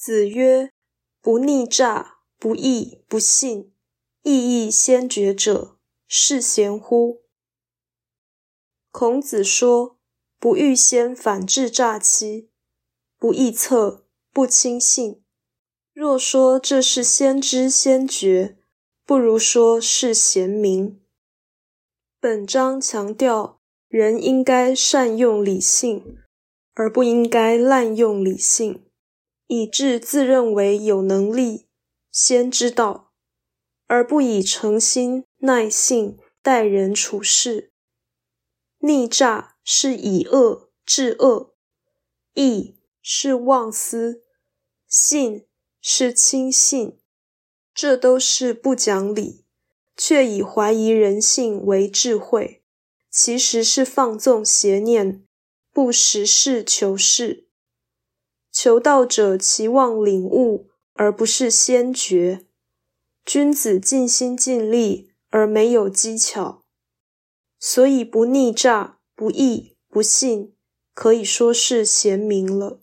子曰：“不逆诈，不义，不信，义亦先觉者，是贤乎？”孔子说：“不欲先反制诈欺，不臆测，不轻信。若说这是先知先觉，不如说是贤明。”本章强调，人应该善用理性，而不应该滥用理性。以致自认为有能力先知道，而不以诚心耐性待人处事。逆诈是以恶治恶，义是妄思，信是轻信，这都是不讲理，却以怀疑人性为智慧，其实是放纵邪念，不实事求是。求道者期望领悟，而不是先觉。君子尽心尽力，而没有技巧，所以不逆诈、不义、不信，可以说是贤明了。